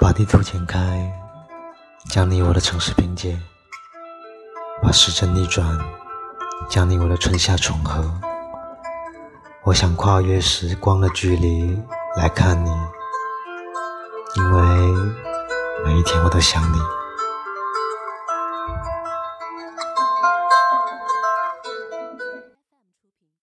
把地图剪开将你我的城市拼接把时针逆转将你我的春夏重合。我想跨越时光的距离来看你因为每一天我都想你。